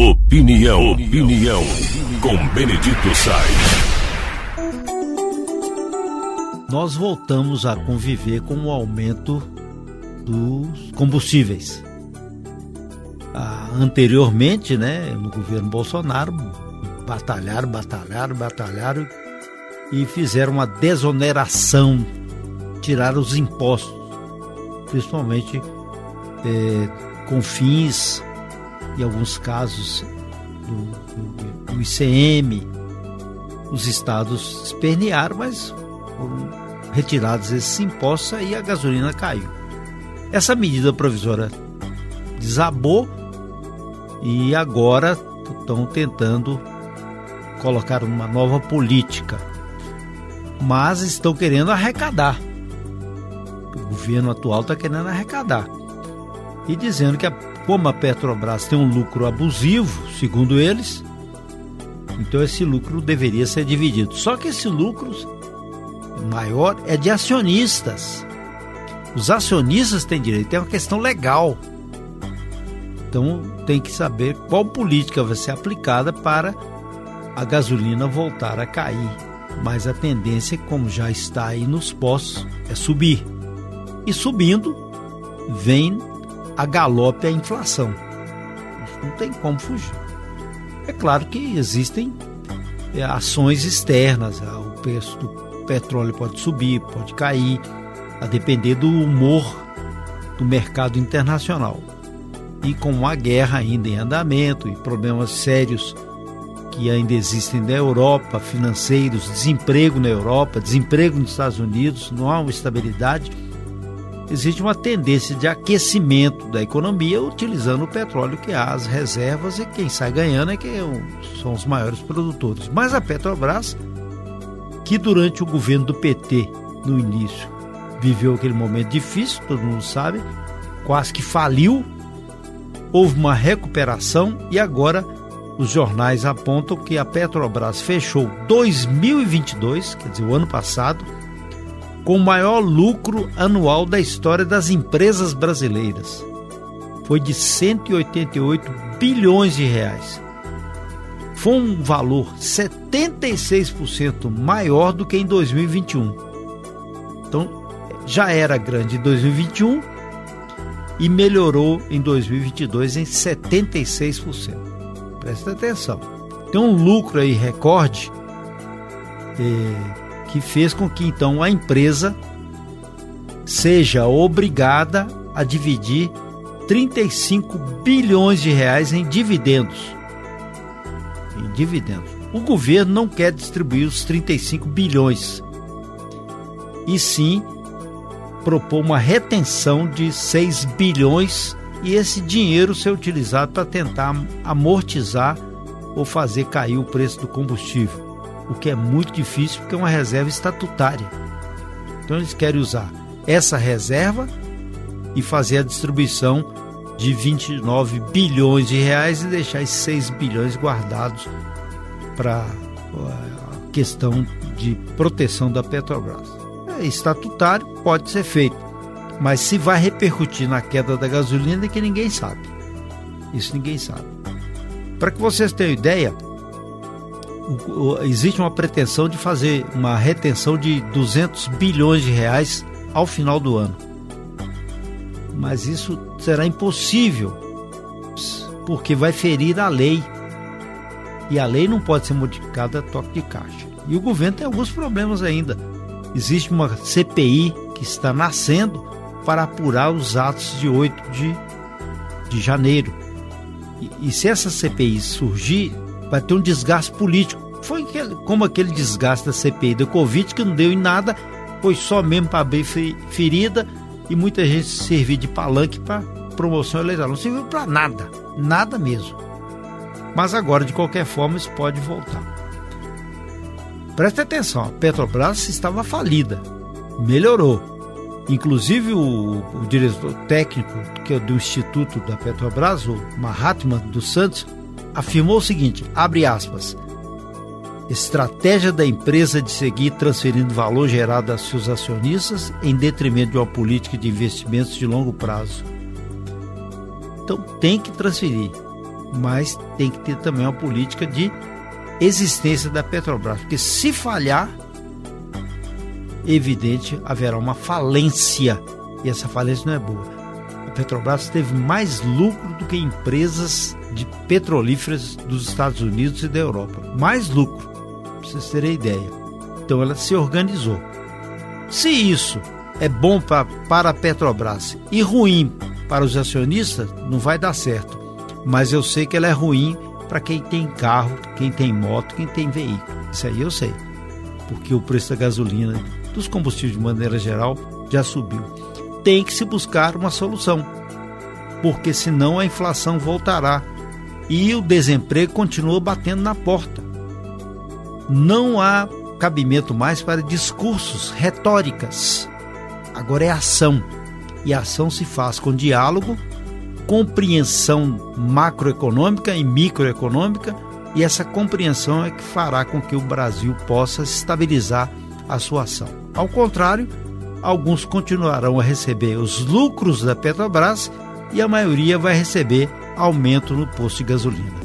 Opinião, opinião, com Benedito Sainz. Nós voltamos a conviver com o aumento dos combustíveis. Ah, anteriormente, né, no governo Bolsonaro, batalharam, batalharam, batalharam e fizeram uma desoneração, tiraram os impostos, principalmente é, com fins, em alguns casos, do, do, do ICM. Os estados espernearam, mas foram retirados esses impostos e a gasolina caiu. Essa medida provisória desabou e agora estão tentando colocar uma nova política, mas estão querendo arrecadar. O governo atual está querendo arrecadar e dizendo que a, como a Petrobras tem um lucro abusivo, segundo eles, então esse lucro deveria ser dividido. Só que esse lucro maior é de acionistas. Os acionistas têm direito, é uma questão legal. Então tem que saber qual política vai ser aplicada para a gasolina voltar a cair. Mas a tendência, como já está aí nos postos, é subir. E subindo, vem a galope a inflação. Não tem como fugir. É claro que existem é, ações externas, o preço do petróleo pode subir, pode cair, a depender do humor do mercado internacional e com a guerra ainda em andamento e problemas sérios que ainda existem na Europa, financeiros, desemprego na Europa, desemprego nos Estados Unidos, não há uma estabilidade. Existe uma tendência de aquecimento da economia utilizando o petróleo, que há as reservas, e quem sai ganhando é que são os maiores produtores. Mas a Petrobras, que durante o governo do PT, no início, viveu aquele momento difícil, todo mundo sabe, quase que faliu houve uma recuperação e agora os jornais apontam que a Petrobras fechou 2022, quer dizer, o ano passado, com o maior lucro anual da história das empresas brasileiras. Foi de 188 bilhões de reais. Foi um valor 76% maior do que em 2021. Então, já era grande em 2021 e melhorou em 2022 em 76%. Presta atenção. Tem um lucro aí recorde é, que fez com que então a empresa seja obrigada a dividir 35 bilhões de reais em dividendos. Em dividendos. O governo não quer distribuir os 35 bilhões, e sim propôs uma retenção de 6 bilhões e esse dinheiro ser utilizado para tentar amortizar ou fazer cair o preço do combustível, o que é muito difícil porque é uma reserva estatutária. Então eles querem usar essa reserva e fazer a distribuição de 29 bilhões de reais e deixar esses 6 bilhões guardados para a questão de proteção da Petrobras estatutário, pode ser feito. Mas se vai repercutir na queda da gasolina é que ninguém sabe. Isso ninguém sabe. Para que vocês tenham ideia, existe uma pretensão de fazer uma retenção de 200 bilhões de reais ao final do ano. Mas isso será impossível, porque vai ferir a lei. E a lei não pode ser modificada a toque de caixa. E o governo tem alguns problemas ainda existe uma CPI que está nascendo para apurar os atos de 8 de, de janeiro. E, e se essa CPI surgir, vai ter um desgaste político. Foi aquele, como aquele desgaste da CPI da Covid, que não deu em nada, foi só mesmo para abrir ferida e muita gente servir de palanque para promoção eleitoral. Não serviu para nada, nada mesmo. Mas agora, de qualquer forma, isso pode voltar. Preste atenção, a Petrobras estava falida, melhorou. Inclusive o, o diretor técnico que é do Instituto da Petrobras, o Mahatma dos Santos, afirmou o seguinte, abre aspas, estratégia da empresa de seguir transferindo valor gerado a seus acionistas em detrimento de uma política de investimentos de longo prazo. Então tem que transferir. mas tem que ter também uma política de existência da Petrobras, porque se falhar, evidente haverá uma falência e essa falência não é boa. Petrobras teve mais lucro do que empresas de petrolíferas dos Estados Unidos e da Europa. Mais lucro, para vocês terem ideia. Então ela se organizou. Se isso é bom pra, para a Petrobras e ruim para os acionistas, não vai dar certo. Mas eu sei que ela é ruim para quem tem carro, quem tem moto, quem tem veículo. Isso aí eu sei. Porque o preço da gasolina, dos combustíveis de maneira geral, já subiu. Tem que se buscar uma solução. Porque senão a inflação voltará e o desemprego continua batendo na porta. Não há cabimento mais para discursos, retóricas. Agora é ação. E a ação se faz com diálogo, compreensão macroeconômica e microeconômica, e essa compreensão é que fará com que o Brasil possa estabilizar a sua ação. Ao contrário, alguns continuarão a receber os lucros da Petrobras e a maioria vai receber aumento no posto de gasolina.